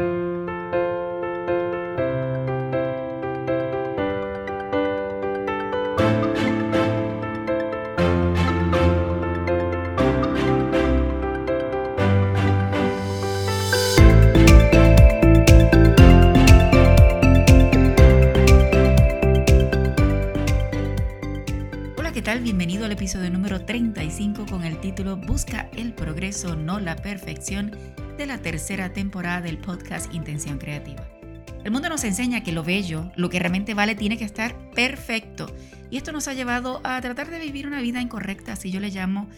thank you episodio número 35 con el título Busca el progreso, no la perfección, de la tercera temporada del podcast Intención Creativa. El mundo nos enseña que lo bello, lo que realmente vale, tiene que estar perfecto. Y esto nos ha llevado a tratar de vivir una vida incorrecta, así yo le llamo,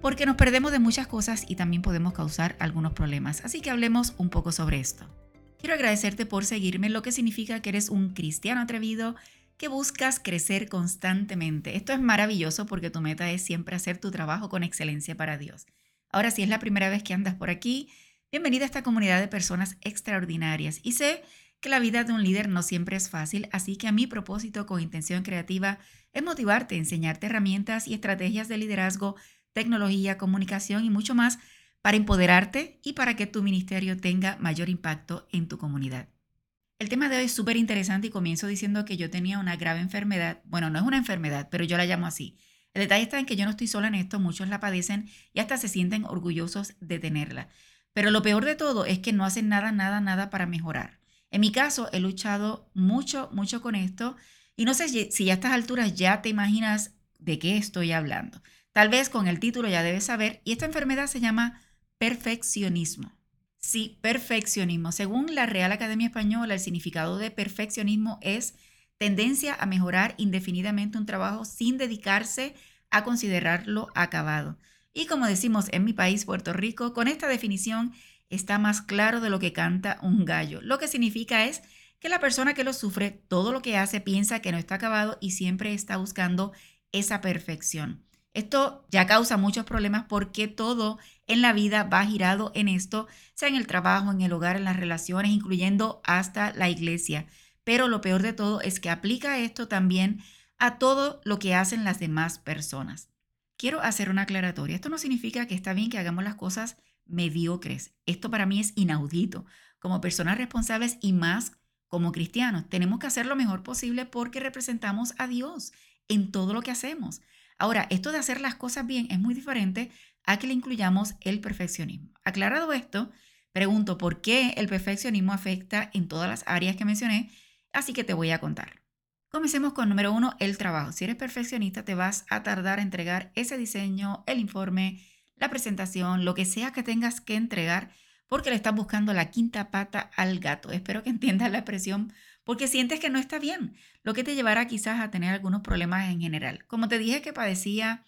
porque nos perdemos de muchas cosas y también podemos causar algunos problemas. Así que hablemos un poco sobre esto. Quiero agradecerte por seguirme, lo que significa que eres un cristiano atrevido que buscas crecer constantemente. Esto es maravilloso porque tu meta es siempre hacer tu trabajo con excelencia para Dios. Ahora, si es la primera vez que andas por aquí, bienvenida a esta comunidad de personas extraordinarias. Y sé que la vida de un líder no siempre es fácil, así que a mi propósito con intención creativa es motivarte, enseñarte herramientas y estrategias de liderazgo, tecnología, comunicación y mucho más para empoderarte y para que tu ministerio tenga mayor impacto en tu comunidad. El tema de hoy es súper interesante y comienzo diciendo que yo tenía una grave enfermedad. Bueno, no es una enfermedad, pero yo la llamo así. El detalle está en que yo no estoy sola en esto, muchos la padecen y hasta se sienten orgullosos de tenerla. Pero lo peor de todo es que no hacen nada, nada, nada para mejorar. En mi caso, he luchado mucho, mucho con esto y no sé si a estas alturas ya te imaginas de qué estoy hablando. Tal vez con el título ya debes saber y esta enfermedad se llama perfeccionismo. Sí, perfeccionismo. Según la Real Academia Española, el significado de perfeccionismo es tendencia a mejorar indefinidamente un trabajo sin dedicarse a considerarlo acabado. Y como decimos en mi país, Puerto Rico, con esta definición está más claro de lo que canta un gallo. Lo que significa es que la persona que lo sufre, todo lo que hace piensa que no está acabado y siempre está buscando esa perfección. Esto ya causa muchos problemas porque todo en la vida va girado en esto, sea en el trabajo, en el hogar, en las relaciones, incluyendo hasta la iglesia. Pero lo peor de todo es que aplica esto también a todo lo que hacen las demás personas. Quiero hacer una aclaratoria. Esto no significa que está bien que hagamos las cosas mediocres. Esto para mí es inaudito. Como personas responsables y más como cristianos, tenemos que hacer lo mejor posible porque representamos a Dios en todo lo que hacemos. Ahora, esto de hacer las cosas bien es muy diferente a que le incluyamos el perfeccionismo. Aclarado esto, pregunto por qué el perfeccionismo afecta en todas las áreas que mencioné, así que te voy a contar. Comencemos con número uno, el trabajo. Si eres perfeccionista, te vas a tardar a entregar ese diseño, el informe, la presentación, lo que sea que tengas que entregar, porque le estás buscando la quinta pata al gato. Espero que entiendas la expresión porque sientes que no está bien, lo que te llevará quizás a tener algunos problemas en general. Como te dije que padecía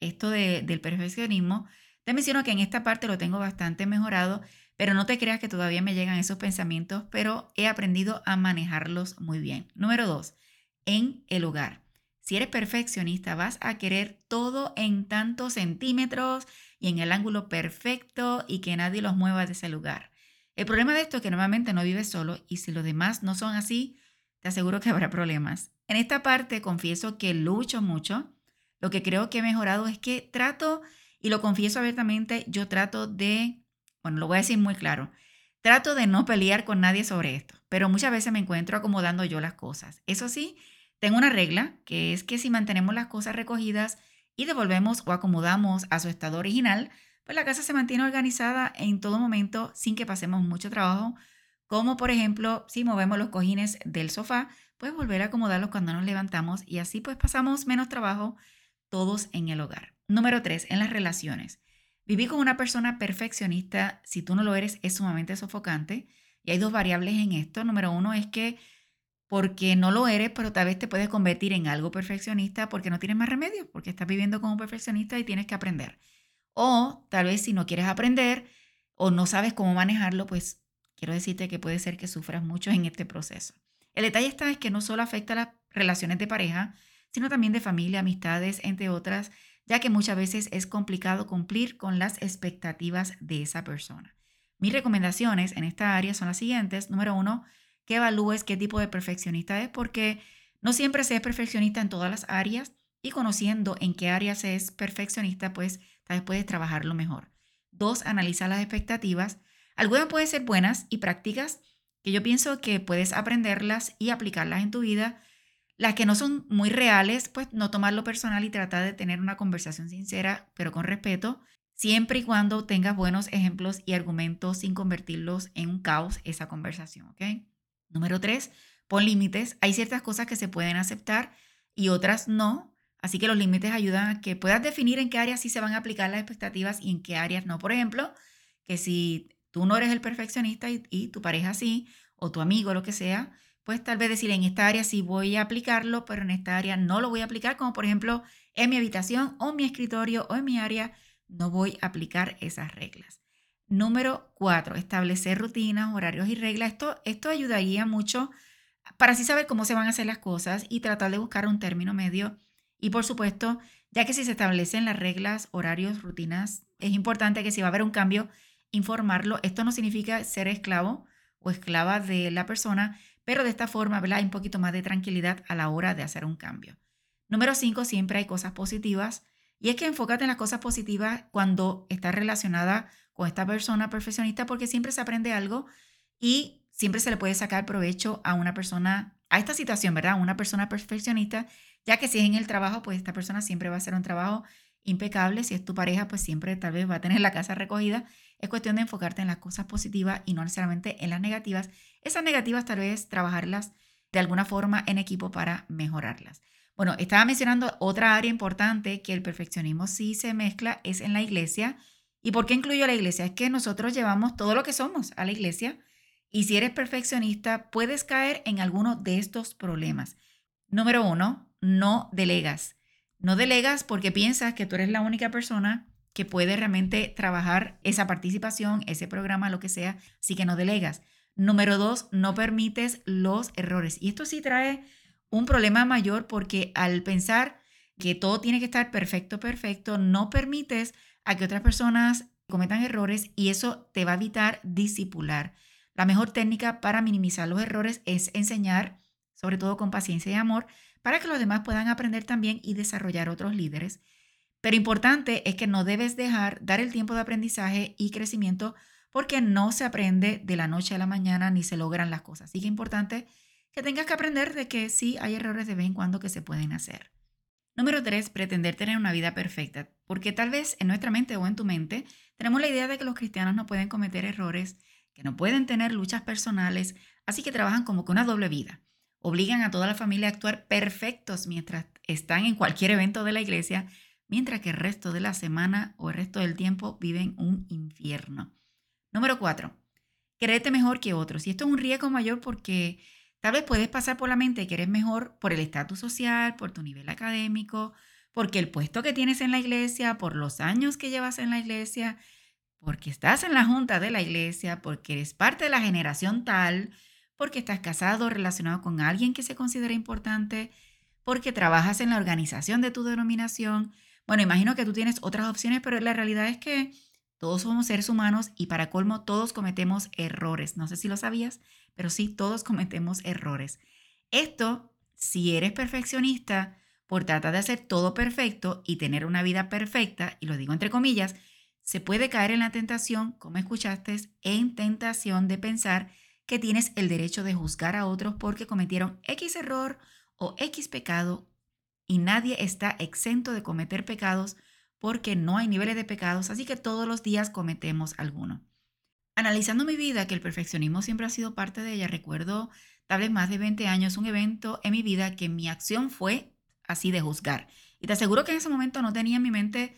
esto del perfeccionismo, te menciono que en esta parte lo tengo bastante mejorado, pero no te creas que todavía me llegan esos pensamientos, pero he aprendido a manejarlos muy bien. Número dos, en el hogar. Si eres perfeccionista, vas a querer todo en tantos centímetros y en el ángulo perfecto y que nadie los mueva de ese lugar. El problema de esto es que normalmente no vives solo y si los demás no son así, te aseguro que habrá problemas. En esta parte confieso que lucho mucho. Lo que creo que he mejorado es que trato, y lo confieso abiertamente, yo trato de, bueno, lo voy a decir muy claro, trato de no pelear con nadie sobre esto, pero muchas veces me encuentro acomodando yo las cosas. Eso sí, tengo una regla, que es que si mantenemos las cosas recogidas y devolvemos o acomodamos a su estado original, pues la casa se mantiene organizada en todo momento sin que pasemos mucho trabajo, como por ejemplo si movemos los cojines del sofá, pues volver a acomodarlos cuando nos levantamos y así pues pasamos menos trabajo todos en el hogar. Número tres, en las relaciones. Vivir con una persona perfeccionista, si tú no lo eres, es sumamente sofocante. Y hay dos variables en esto. Número uno es que porque no lo eres, pero tal vez te puedes convertir en algo perfeccionista porque no tienes más remedio, porque estás viviendo como perfeccionista y tienes que aprender. O tal vez si no quieres aprender o no sabes cómo manejarlo, pues quiero decirte que puede ser que sufras mucho en este proceso. El detalle está es que no solo afecta a las relaciones de pareja, sino también de familia, amistades, entre otras, ya que muchas veces es complicado cumplir con las expectativas de esa persona. Mis recomendaciones en esta área son las siguientes. Número uno, que evalúes qué tipo de perfeccionista es, porque no siempre se es perfeccionista en todas las áreas y conociendo en qué áreas se es perfeccionista, pues tal vez puedes trabajarlo mejor. Dos, analiza las expectativas. Algunas pueden ser buenas y prácticas que yo pienso que puedes aprenderlas y aplicarlas en tu vida. Las que no son muy reales, pues no tomarlo personal y tratar de tener una conversación sincera, pero con respeto, siempre y cuando tengas buenos ejemplos y argumentos sin convertirlos en un caos esa conversación, ¿ok? Número tres, pon límites. Hay ciertas cosas que se pueden aceptar y otras no. Así que los límites ayudan a que puedas definir en qué áreas sí se van a aplicar las expectativas y en qué áreas no. Por ejemplo, que si tú no eres el perfeccionista y, tu pareja sí, o tu amigo, lo que sea, pues tal vez decir en esta área sí voy a aplicarlo, pero en esta área no lo voy a aplicar, como por ejemplo en mi habitación o en mi escritorio o en mi área, no voy a aplicar esas reglas. Número cuatro, establecer rutinas, horarios y reglas. Esto, esto ayudaría mucho para así saber cómo se van a hacer las cosas y tratar de buscar un término medio. Y por supuesto, ya que si se establecen las reglas, horarios, rutinas, es importante que si va a haber un cambio, informarlo. Esto no significa ser esclavo o esclava de la persona, pero de esta forma hay un poquito más de tranquilidad a la hora de hacer un cambio. Número cinco, siempre hay cosas positivas. Y es que enfócate en las cosas positivas cuando estás relacionada con esta persona perfeccionista, porque siempre se aprende algo y siempre se le puede sacar provecho a una persona, a esta situación, ¿verdad? Una persona perfeccionista, ya que si es en el trabajo, pues esta persona siempre va a hacer un trabajo impecable. Si es tu pareja, pues siempre tal vez va a tener la casa recogida. Es cuestión de enfocarte en las cosas positivas y no necesariamente en las negativas. Esas negativas tal vez trabajarlas de alguna forma en equipo para mejorarlas. Bueno, estaba mencionando otra área importante que el perfeccionismo sí se mezcla, es en la iglesia. ¿Y por qué incluyo a la iglesia? Es que nosotros llevamos todo lo que somos a la iglesia y si eres perfeccionista puedes caer en alguno de estos problemas. Número uno, no delegas. No delegas porque piensas que tú eres la única persona que puede realmente trabajar esa participación, ese programa, lo que sea, así que no delegas. Número dos, no permites los errores. Y esto sí trae un problema mayor porque al pensar que todo tiene que estar perfecto, perfecto, no permites a que otras personas cometan errores y eso te va a evitar disipular. La mejor técnica para minimizar los errores es enseñar, sobre todo con paciencia y amor, para que los demás puedan aprender también y desarrollar otros líderes. Pero importante es que no debes dejar dar el tiempo de aprendizaje y crecimiento porque no se aprende de la noche a la mañana ni se logran las cosas. Así que importante que tengas que aprender de que sí hay errores de vez en cuando que se pueden hacer. Número tres, pretender tener una vida perfecta, porque tal vez en nuestra mente o en tu mente tenemos la idea de que los cristianos no pueden cometer errores, que no pueden tener luchas personales, así que trabajan como que una doble vida. Obligan a toda la familia a actuar perfectos mientras están en cualquier evento de la iglesia, mientras que el resto de la semana o el resto del tiempo viven un infierno. Número cuatro, creerte mejor que otros. Y esto es un riesgo mayor porque Tal vez puedes pasar por la mente que eres mejor por el estatus social, por tu nivel académico, porque el puesto que tienes en la iglesia, por los años que llevas en la iglesia, porque estás en la junta de la iglesia, porque eres parte de la generación tal, porque estás casado o relacionado con alguien que se considera importante, porque trabajas en la organización de tu denominación. Bueno, imagino que tú tienes otras opciones, pero la realidad es que todos somos seres humanos y para colmo todos cometemos errores. No sé si lo sabías, pero sí, todos cometemos errores. Esto, si eres perfeccionista, por tratar de hacer todo perfecto y tener una vida perfecta, y lo digo entre comillas, se puede caer en la tentación, como escuchaste, en tentación de pensar que tienes el derecho de juzgar a otros porque cometieron X error o X pecado y nadie está exento de cometer pecados porque no hay niveles de pecados, así que todos los días cometemos alguno. Analizando mi vida, que el perfeccionismo siempre ha sido parte de ella, recuerdo tal vez más de 20 años un evento en mi vida que mi acción fue así de juzgar. Y te aseguro que en ese momento no tenía en mi mente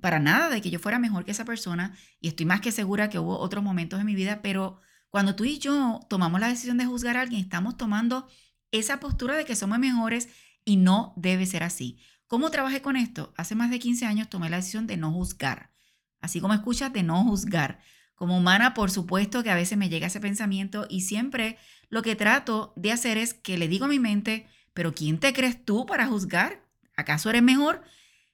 para nada de que yo fuera mejor que esa persona y estoy más que segura que hubo otros momentos en mi vida, pero cuando tú y yo tomamos la decisión de juzgar a alguien, estamos tomando esa postura de que somos mejores y no debe ser así. ¿Cómo trabajé con esto? Hace más de 15 años tomé la decisión de no juzgar. Así como escuchas, de no juzgar. Como humana, por supuesto que a veces me llega ese pensamiento y siempre lo que trato de hacer es que le digo a mi mente, pero ¿quién te crees tú para juzgar? ¿Acaso eres mejor?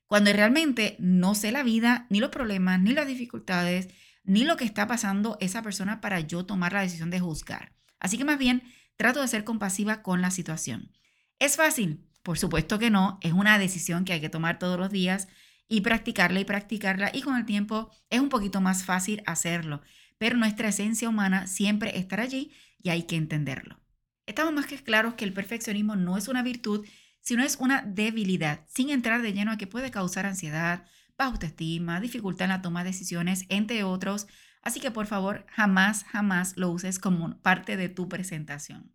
Cuando realmente no sé la vida, ni los problemas, ni las dificultades, ni lo que está pasando esa persona para yo tomar la decisión de juzgar. Así que más bien trato de ser compasiva con la situación. ¿Es fácil? Por supuesto que no, es una decisión que hay que tomar todos los días y practicarla y practicarla y con el tiempo es un poquito más fácil hacerlo. pero nuestra esencia humana siempre estará allí y hay que entenderlo. Estamos más que claros que el perfeccionismo no es una virtud, sino es una debilidad, sin entrar de lleno a que puede causar ansiedad, baja autoestima, dificultad en la toma de decisiones, entre otros. Así que por favor, jamás, jamás lo uses como parte de tu presentación.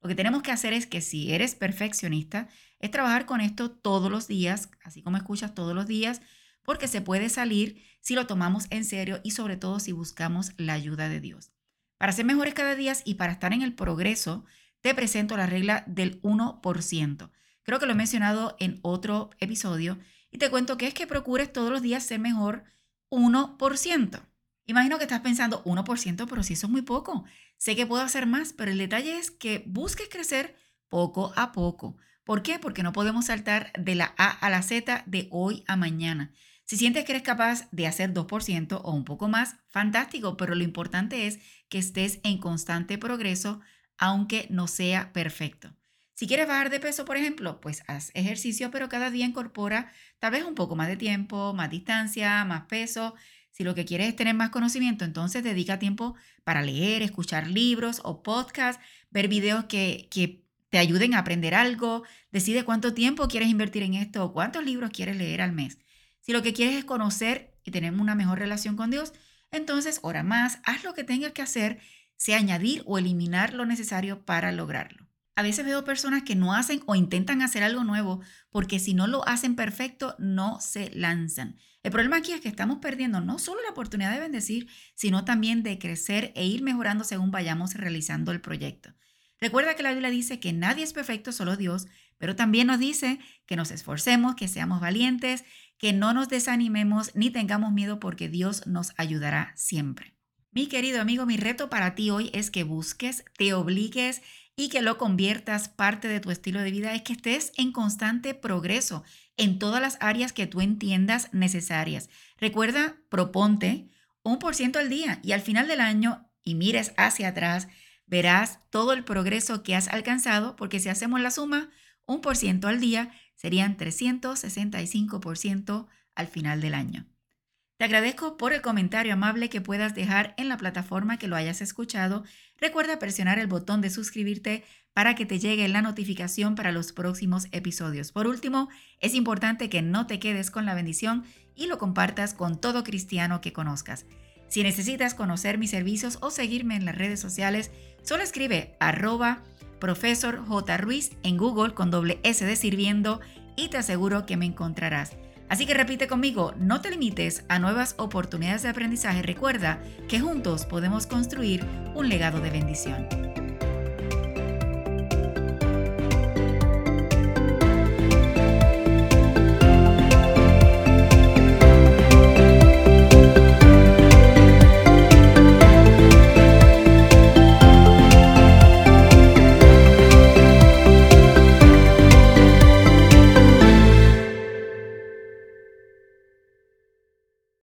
Lo que tenemos que hacer es que si eres perfeccionista, es trabajar con esto todos los días, así como escuchas todos los días, porque se puede salir si lo tomamos en serio y sobre todo si buscamos la ayuda de Dios. Para ser mejores cada día y para estar en el progreso, te presento la regla del 1%. Creo que lo he mencionado en otro episodio y te cuento que es que procures todos los días ser mejor 1%. Imagino que estás pensando 1%, pero si eso es muy poco. Sé que puedo hacer más, pero el detalle es que busques crecer poco a poco. ¿Por qué? Porque no podemos saltar de la A a la Z de hoy a mañana. Si sientes que eres capaz de hacer 2% o un poco más, fantástico, pero lo importante es que estés en constante progreso, aunque no sea perfecto. Si quieres bajar de peso, por ejemplo, pues haz ejercicio, pero cada día incorpora tal vez un poco más de tiempo, más distancia, más peso. Si lo que quieres es tener más conocimiento, entonces dedica tiempo para leer, escuchar libros o podcasts, ver videos que, que te ayuden a aprender algo, decide cuánto tiempo quieres invertir en esto o cuántos libros quieres leer al mes. Si lo que quieres es conocer y tener una mejor relación con Dios, entonces ora más, haz lo que tengas que hacer, sea añadir o eliminar lo necesario para lograrlo. A veces veo personas que no hacen o intentan hacer algo nuevo porque si no lo hacen perfecto, no se lanzan. El problema aquí es que estamos perdiendo no solo la oportunidad de bendecir, sino también de crecer e ir mejorando según vayamos realizando el proyecto. Recuerda que la Biblia dice que nadie es perfecto, solo Dios, pero también nos dice que nos esforcemos, que seamos valientes, que no nos desanimemos ni tengamos miedo porque Dios nos ayudará siempre. Mi querido amigo, mi reto para ti hoy es que busques, te obligues y que lo conviertas parte de tu estilo de vida, es que estés en constante progreso en todas las áreas que tú entiendas necesarias. Recuerda, proponte un por ciento al día y al final del año y mires hacia atrás verás todo el progreso que has alcanzado, porque si hacemos la suma, un por ciento al día serían 365% al final del año. Te agradezco por el comentario amable que puedas dejar en la plataforma que lo hayas escuchado. Recuerda presionar el botón de suscribirte para que te llegue la notificación para los próximos episodios. Por último, es importante que no te quedes con la bendición y lo compartas con todo cristiano que conozcas. Si necesitas conocer mis servicios o seguirme en las redes sociales, Solo escribe arroba profesor en Google con doble S de sirviendo y te aseguro que me encontrarás. Así que repite conmigo, no te limites a nuevas oportunidades de aprendizaje. Recuerda que juntos podemos construir un legado de bendición.